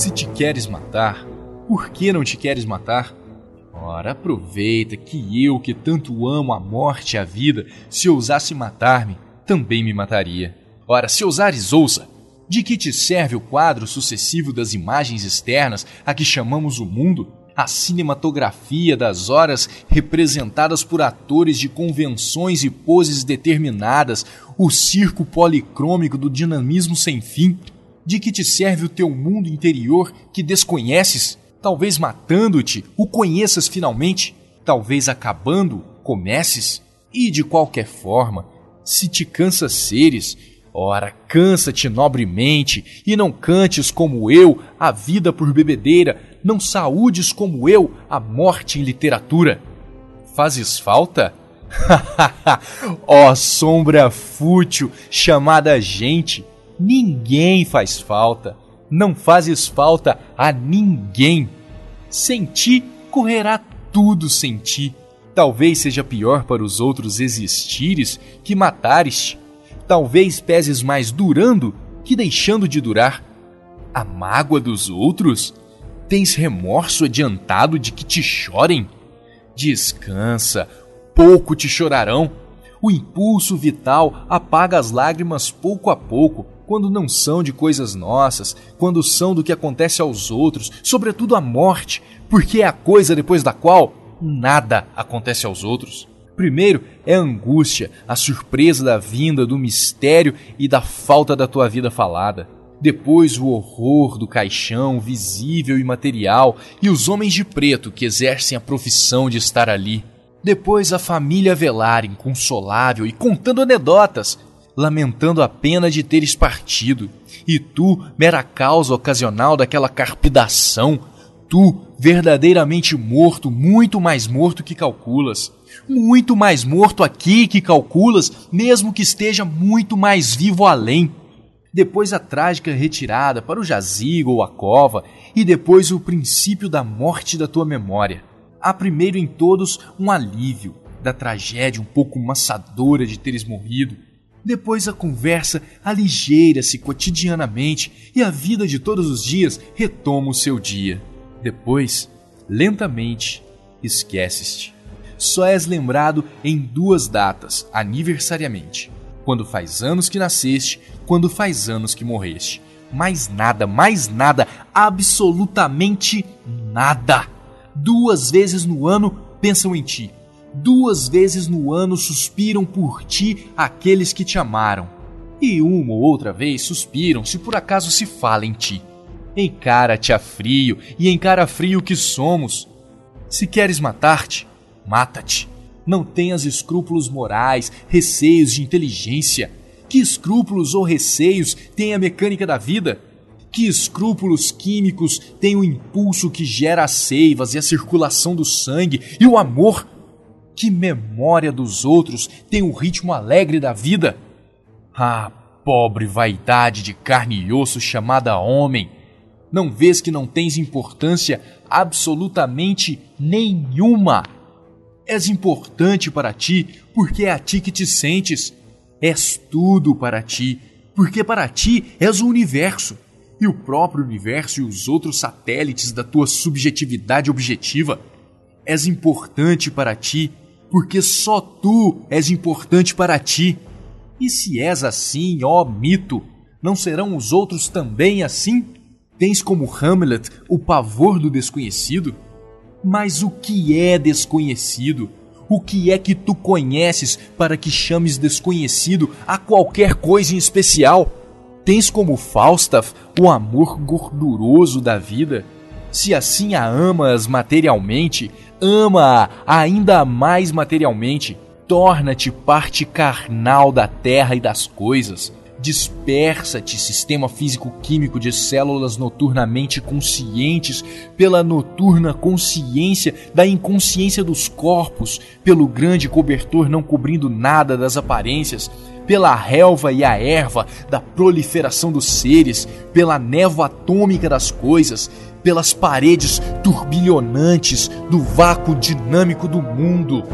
Se te queres matar, por que não te queres matar? Ora, aproveita que eu, que tanto amo a morte e a vida, se ousasse matar-me, também me mataria. Ora, se ousares, ouça! De que te serve o quadro sucessivo das imagens externas a que chamamos o mundo? A cinematografia das horas representadas por atores de convenções e poses determinadas, o circo policrômico do dinamismo sem fim? De que te serve o teu mundo interior que desconheces? Talvez matando-te, o conheças finalmente. Talvez acabando, comeces. E de qualquer forma, se te cansa seres, ora, cansa-te nobremente, e não cantes como eu a vida por bebedeira, não saúdes como eu a morte em literatura. Fazes falta? Ó oh, sombra fútil chamada gente, ninguém faz falta, não fazes falta a ninguém. Sem ti correrá tudo sem ti. Talvez seja pior para os outros existires que matares. Talvez peses mais durando que deixando de durar. A mágoa dos outros? Tens remorso adiantado de que te chorem? Descansa, pouco te chorarão. O impulso vital apaga as lágrimas pouco a pouco, quando não são de coisas nossas, quando são do que acontece aos outros, sobretudo a morte, porque é a coisa depois da qual nada acontece aos outros. Primeiro é a angústia, a surpresa da vinda, do mistério e da falta da tua vida falada. Depois o horror do caixão visível e material e os homens de preto que exercem a profissão de estar ali. Depois a família velar, inconsolável e contando anedotas, lamentando a pena de teres partido. E tu, mera causa ocasional daquela carpidação, tu, verdadeiramente morto, muito mais morto que calculas. Muito mais morto aqui que calculas, mesmo que esteja muito mais vivo além. Depois a trágica retirada para o jazigo ou a cova, e depois o princípio da morte da tua memória há primeiro em todos um alívio da tragédia um pouco maçadora de teres morrido. Depois a conversa aligeira-se cotidianamente e a vida de todos os dias retoma o seu dia. Depois, lentamente, esqueces-te. Só és lembrado em duas datas, aniversariamente: quando faz anos que nasceste, quando faz anos que morreste. Mais nada, mais nada, absolutamente nada duas vezes no ano pensam em ti. Duas vezes no ano suspiram por ti aqueles que te amaram. E uma ou outra vez suspiram se por acaso se fala em ti. Encara-te a frio e encara frio que somos. Se queres matar-te, mata-te. Não tenhas escrúpulos morais, receios de inteligência. Que escrúpulos ou receios tem a mecânica da vida? Que escrúpulos químicos têm o impulso que gera as seivas e a circulação do sangue e o amor? Que memória dos outros tem o ritmo alegre da vida? Ah, pobre vaidade de carne e osso chamada homem! Não vês que não tens importância absolutamente nenhuma? És importante para ti porque é a ti que te sentes. És tudo para ti, porque para ti és o universo e o próprio universo e os outros satélites da tua subjetividade objetiva. És importante para ti, porque só tu és importante para ti. E se és assim, ó mito, não serão os outros também assim? Tens como Hamlet o pavor do desconhecido? Mas o que é desconhecido? O que é que tu conheces para que chames desconhecido a qualquer coisa em especial? Tens como Falstaff o amor gorduroso da vida? Se assim a amas materialmente, ama-a ainda mais materialmente. Torna-te parte carnal da terra e das coisas. Dispersa-te, sistema físico-químico de células noturnamente conscientes, pela noturna consciência da inconsciência dos corpos, pelo grande cobertor não cobrindo nada das aparências, pela relva e a erva da proliferação dos seres, pela névoa atômica das coisas, pelas paredes turbilhonantes do vácuo dinâmico do mundo.